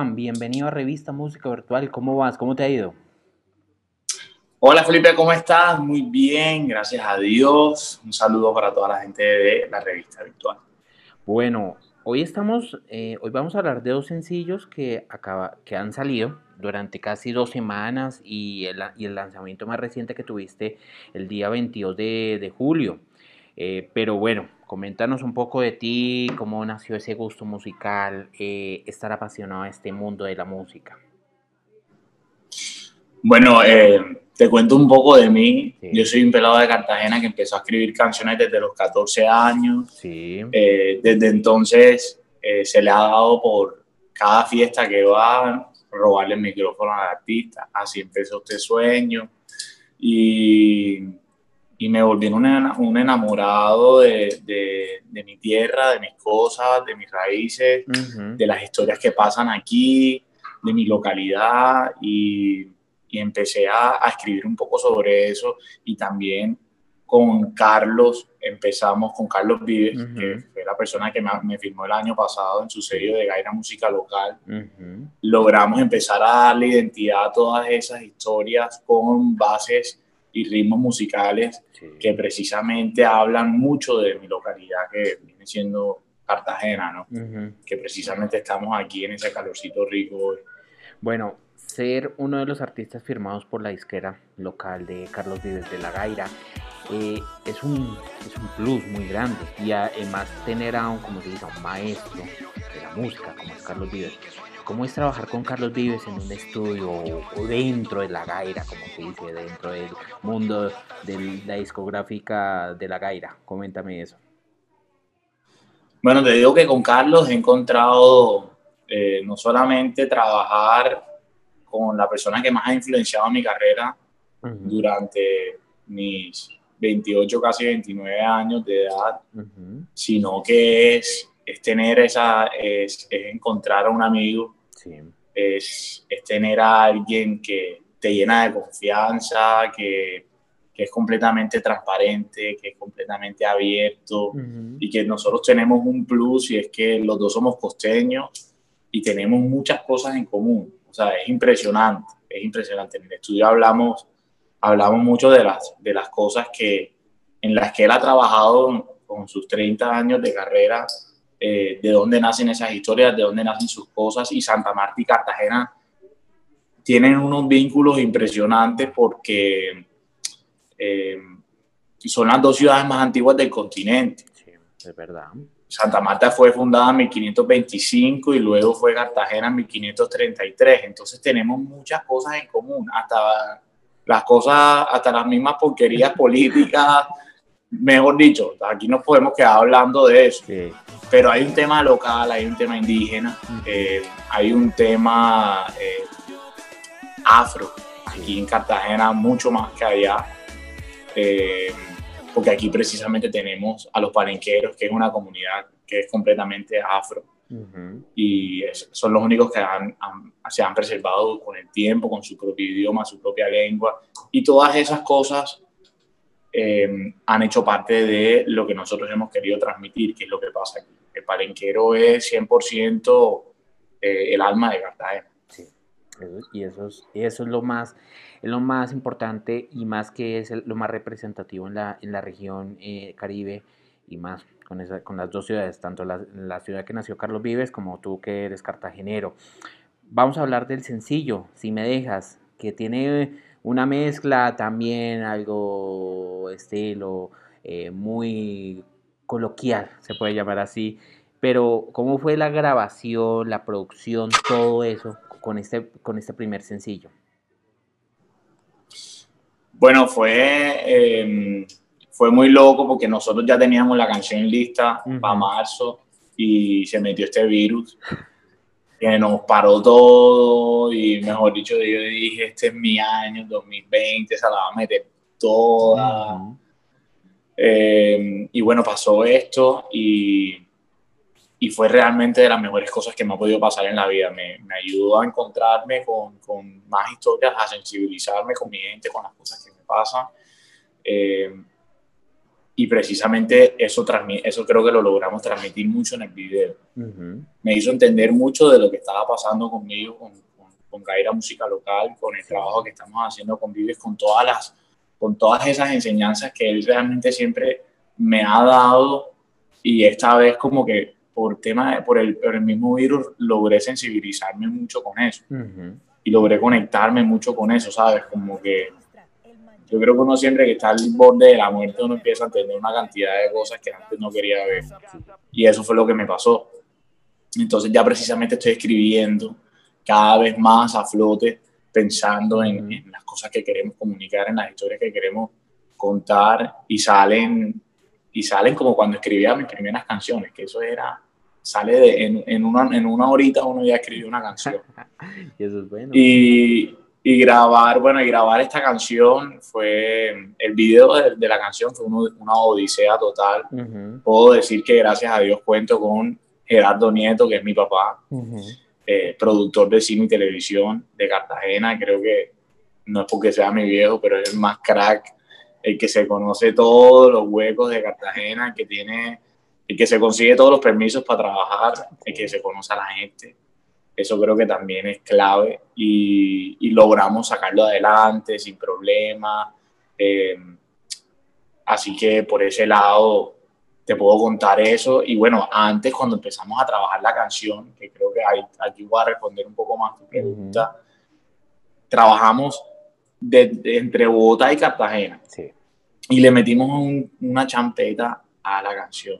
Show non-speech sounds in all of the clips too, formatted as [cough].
Iván, bienvenido a Revista Música Virtual. ¿Cómo vas? ¿Cómo te ha ido? Hola Felipe, ¿cómo estás? Muy bien, gracias a Dios. Un saludo para toda la gente de la revista virtual. Bueno, hoy estamos, eh, hoy vamos a hablar de dos sencillos que, acaba, que han salido durante casi dos semanas y el, y el lanzamiento más reciente que tuviste el día 22 de, de julio. Eh, pero bueno, coméntanos un poco de ti, cómo nació ese gusto musical, eh, estar apasionado a este mundo de la música. Bueno, eh, te cuento un poco de mí. Yo soy un pelado de Cartagena que empezó a escribir canciones desde los 14 años. Sí. desde entonces se le ha dado por cada fiesta que va robarle el micrófono al artista. Así empezó este sueño. Y y me volví un, un enamorado de, de, mi tierra, de mis cosas, de mis raíces, de las historias que pasan aquí, de mi localidad y, y empecé a, a, escribir un poco sobre eso y también con Carlos, empezamos con Carlos Vives, que fue la persona que me, me, firmó el año pasado en su serie de Gaira Música Local. Logramos empezar a darle identidad a todas esas historias con bases y ritmos musicales que precisamente hablan mucho de mi localidad, que viene siendo Cartagena, ¿no? Que precisamente estamos aquí en ese calorcito rico. Bueno, ser uno de los artistas firmados por la disquera local de Carlos Vives de La Gaira eh, es, un, es un plus muy grande y además tener a un, como se dice, un maestro de la música como es Carlos Vives ¿Cómo es trabajar con Carlos Vives en un estudio o dentro de la gaira, como se dice, dentro del mundo de la discográfica de la gaira? Coméntame eso. Bueno, te digo que con Carlos he encontrado eh, no solamente trabajar con la persona que más ha influenciado mi carrera durante mis 28, casi 29 años de edad, sino que es, es tener esa, es, es, encontrar a un amigo es, tener a alguien que te llena de confianza, que, es completamente transparente, que es completamente abierto y que nosotros tenemos un plus y es que los dos somos costeños y tenemos muchas cosas en común. O sea, es impresionante, es impresionante. En el estudio hablamos, hablamos mucho de las, de las cosas que, en las que él ha trabajado con sus 30 años de carrera eh, de dónde nacen esas historias, de dónde nacen sus cosas. Y Santa Marta y Cartagena tienen unos vínculos impresionantes porque eh, son las dos ciudades más antiguas del continente. Sí, es verdad. Santa Marta fue fundada en 1525 y luego fue Cartagena en 1533. Entonces tenemos muchas cosas en común, hasta las cosas, hasta las mismas porquerías [laughs] políticas mejor dicho, aquí no podemos quedar hablando de eso. Pero hay un tema local, hay un tema indígena, eh, hay un tema eh, afro, aquí en Cartagena, mucho más que allá. Eh, porque aquí precisamente tenemos a los palenqueros, que es una comunidad que es completamente afro. Y son los únicos que se han preservado con el tiempo, con su propio idioma, su propia lengua. Y todas esas cosas Em, han hecho parte de lo que nosotros hemos querido transmitir, que es lo que pasa aquí. El palenquero es 100% eh, el alma de Cartagena. Sí, y eso es, eso es lo más lo más importante y más que es lo más representativo en la, en la región eh, Caribe y más con, esa, con las dos ciudades, tanto la, la, ciudad que nació Carlos Vives como tú que eres cartagenero. Vamos a hablar del sencillo, si me dejas, que tiene una mezcla también, algo estilo eh, muy coloquial, se puede llamar así. Pero, ¿cómo fue la grabación, la producción, todo eso con este, con este primer sencillo? Bueno, fue, em, fue muy loco porque nosotros ya teníamos la canción lista para marzo y se metió este virus que nos paró todo y mejor dicho, yo dije, este es mi año, 2020, se la va a meter toda. Eh, y bueno, pasó esto y, y, fue realmente de las mejores cosas que me ha podido pasar en la vida. Me, me ayudó a encontrarme con, con, más historias, a sensibilizarme con mi gente, con las cosas que me pasan. Eh, y precisamente eso, eso creo que lo logramos transmitir mucho en el video. Me hizo entender mucho de lo que estaba pasando conmigo, con, con, con Gaira Música Local, con el trabajo que estamos haciendo con Vives, con todas, las, con todas esas enseñanzas que él realmente siempre me ha dado. Y esta vez como que por tema por, el, por el mismo virus logré sensibilizarme mucho con eso. Y logré conectarme mucho con eso, ¿sabes? Como que yo creo que uno siempre que está al borde de la muerte uno empieza a entender una cantidad de cosas que antes no quería ver y eso fue lo que me pasó. Entonces ya precisamente estoy escribiendo cada vez más a flote pensando en, en las cosas que queremos comunicar, en las historias que queremos contar y salen y salen como cuando escribía mis primeras canciones, que eso era, sale de, en, en, una, en una horita uno ya escribió una canción. [laughs] y eso es bueno. Y, y, grabar, bueno, y grabar esta canción fue, el video de, la canción fue una odisea total. Puedo decir que gracias a Dios cuento con Gerardo Nieto, que es mi papá, eh, productor de cine y televisión de Cartagena, creo que no es porque sea mi viejo, pero es el más crack el que se conoce todos los huecos de Cartagena, el que tiene, el que se consigue todos los permisos para trabajar, el que se conoce a la gente. Eso creo que también es clave y, y logramos sacarlo adelante sin problema. Eh, así que por ese lado te puedo contar eso. Y bueno, antes cuando empezamos a trabajar la canción, que creo que aquí voy a responder un poco más tu pregunta, trabajamos de, entre Bogotá y Cartagena. Sí. Y le metimos una champeta a la canción.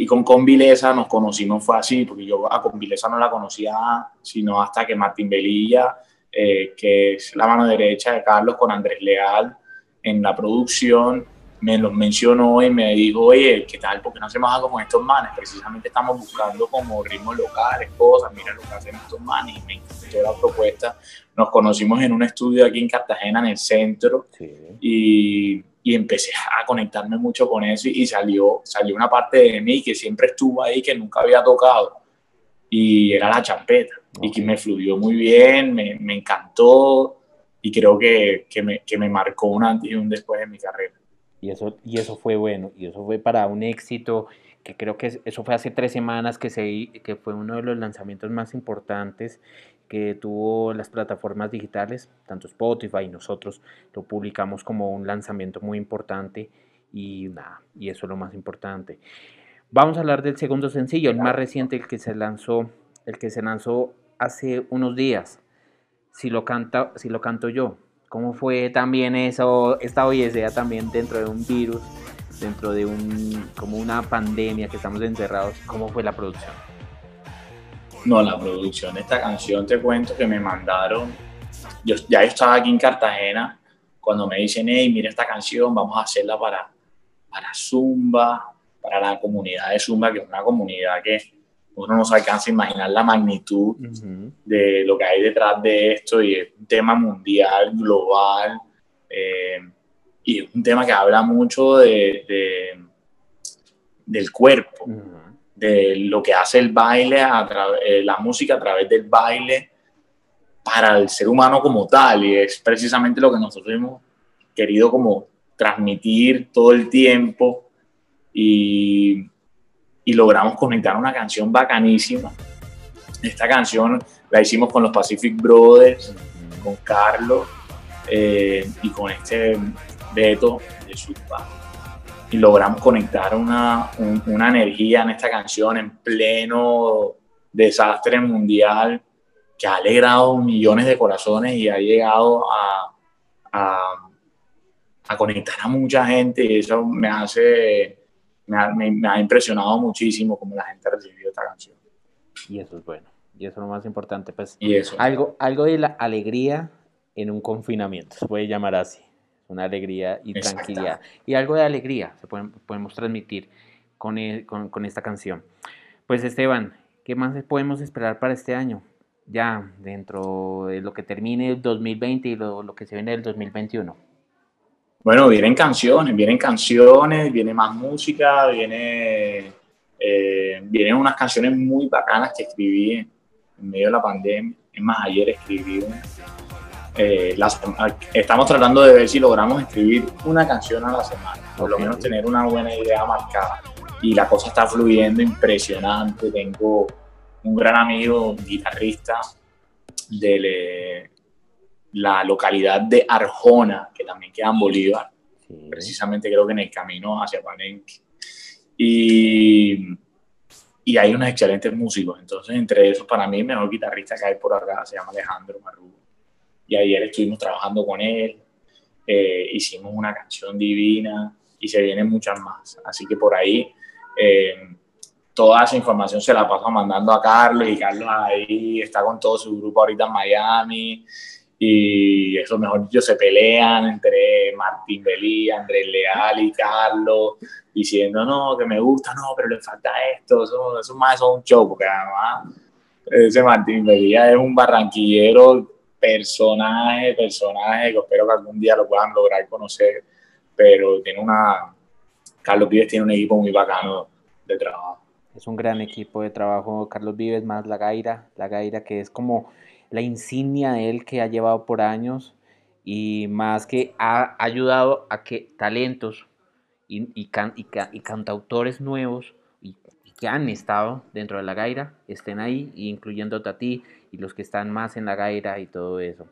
Y con Convileza nos conocimos, fue así, porque yo a Convileza no la conocía sino hasta que Martín Velilla, eh, que es la mano derecha de Carlos con Andrés Leal en la producción, me los mencionó y me dijo, oye, ¿qué tal? ¿Por qué no hacemos algo con estos manes? Precisamente estamos buscando como ritmos locales, cosas, mira lo que hacen estos manes y me encantó la propuesta. Nos conocimos en un estudio aquí en Cartagena, en el centro, y, y, empecé a conectarme mucho con eso y, salió, salió una parte de mí que siempre estuvo ahí, que nunca había tocado, y era la champeta, y que me fluyó muy bien, me, me encantó, y creo que, que, me, que me marcó un antes y un después en mi carrera. Y eso, y eso fue bueno, y eso fue para un éxito que creo que eso fue hace tres semanas que, se, que fue uno de los lanzamientos más importantes que tuvo las plataformas digitales, tanto Spotify y nosotros lo publicamos como un lanzamiento muy importante y nada, y eso es lo más importante. Vamos a hablar del segundo sencillo, el más reciente, el que se lanzó, el que se lanzó hace unos días. Si lo canta, si lo canto yo, ¿Cómo fue también eso, esta odisea también dentro de un virus, dentro de un, como una pandemia que estamos encerrados? ¿Cómo fue la producción? No, la producción de esta canción te cuento que me mandaron, yo, ya yo estaba aquí en Cartagena, cuando me dicen, hey, mira esta canción, vamos a hacerla para, para Zumba, para la comunidad de Zumba, que es una comunidad que uno no se alcanza a imaginar la magnitud de lo que hay detrás de esto y es un tema mundial, global, eh, y es un tema que habla mucho de, del cuerpo, de lo que hace el baile, a eh, la música a través del baile para el ser humano como tal, y es precisamente lo que nosotros hemos querido como transmitir todo el tiempo y y logramos conectar una canción bacanísima. Esta canción la hicimos con los Pacific Brothers, con Carlos eh, y con este Beto de Supa. Y logramos conectar una, una energía en esta canción en pleno desastre mundial que ha alegrado millones de corazones y ha llegado a, a, a, conectar a mucha gente y eso me hace me ha, impresionado muchísimo cómo la gente ha recibido esta canción. Y eso es bueno. Y eso es lo más importante. Pues, y eso. Algo, algo de la alegría en un confinamiento, se puede llamar así. Una alegría y tranquilidad. Y algo de alegría se podemos transmitir con, con, con, esta canción. Pues Esteban, ¿qué más podemos esperar para este año? Ya dentro de lo que termine el 2020 y lo, lo que se viene del 2021. Bueno, vienen canciones, vienen canciones, viene más música, viene, eh, vienen unas canciones muy bacanas que escribí en medio de la pandemia. Es más, ayer escribí una. Eh, estamos tratando de ver si logramos escribir una canción a la semana, por lo menos tener una buena idea marcada. Y la cosa está fluyendo impresionante. Tengo un gran amigo, guitarrista de la localidad de Arjona, que también queda en Bolívar, precisamente creo que en el camino hacia Palenque. Y, y hay unos excelentes músicos. Entonces, entre esos, para mí, el mejor guitarrista que hay por acá se llama Alejandro Marrugo. Y ayer estuvimos trabajando con él, eh, hicimos una canción divina y se vienen muchas más. Así que por ahí, eh, toda esa información se la paso mandando a Carlos y Carlos ahí está con todo su grupo ahorita en Miami y eso mejor dicho se pelean entre Martín Belí, Andrés Leal y Carlos diciendo no, que me gusta, no, pero le falta esto, eso, eso más es un show, porque además ese Martín Belí es un barranquillero personaje, personaje que espero que algún día lo puedan lograr conocer, pero tiene una, Carlos Vives tiene un equipo muy bacano de trabajo. Es un gran equipo de trabajo, Carlos Vives más La Gaira, La Gaira que es como la insignia de él que ha llevado por años y más que ha ayudado a que talentos y, y, cantautores nuevos y, que han estado dentro de la gaira estén ahí, incluyéndote a ti y los que están más en la gaira y todo eso.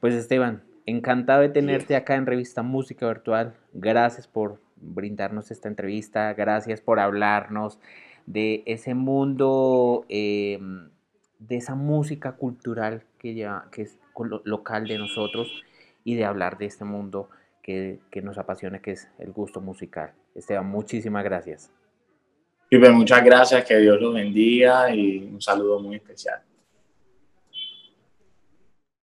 Pues Esteban, encantado de tenerte acá en Revista Música Virtual. Gracias por brindarnos esta entrevista, gracias por hablarnos de ese mundo em, de esa música cultural que, ya, que es local de nosotros y de hablar de este mundo que, que nos apasiona, que es el gusto musical. Esteban, muchísimas gracias. Pipe, muchas gracias, que Dios los bendiga y un saludo muy especial.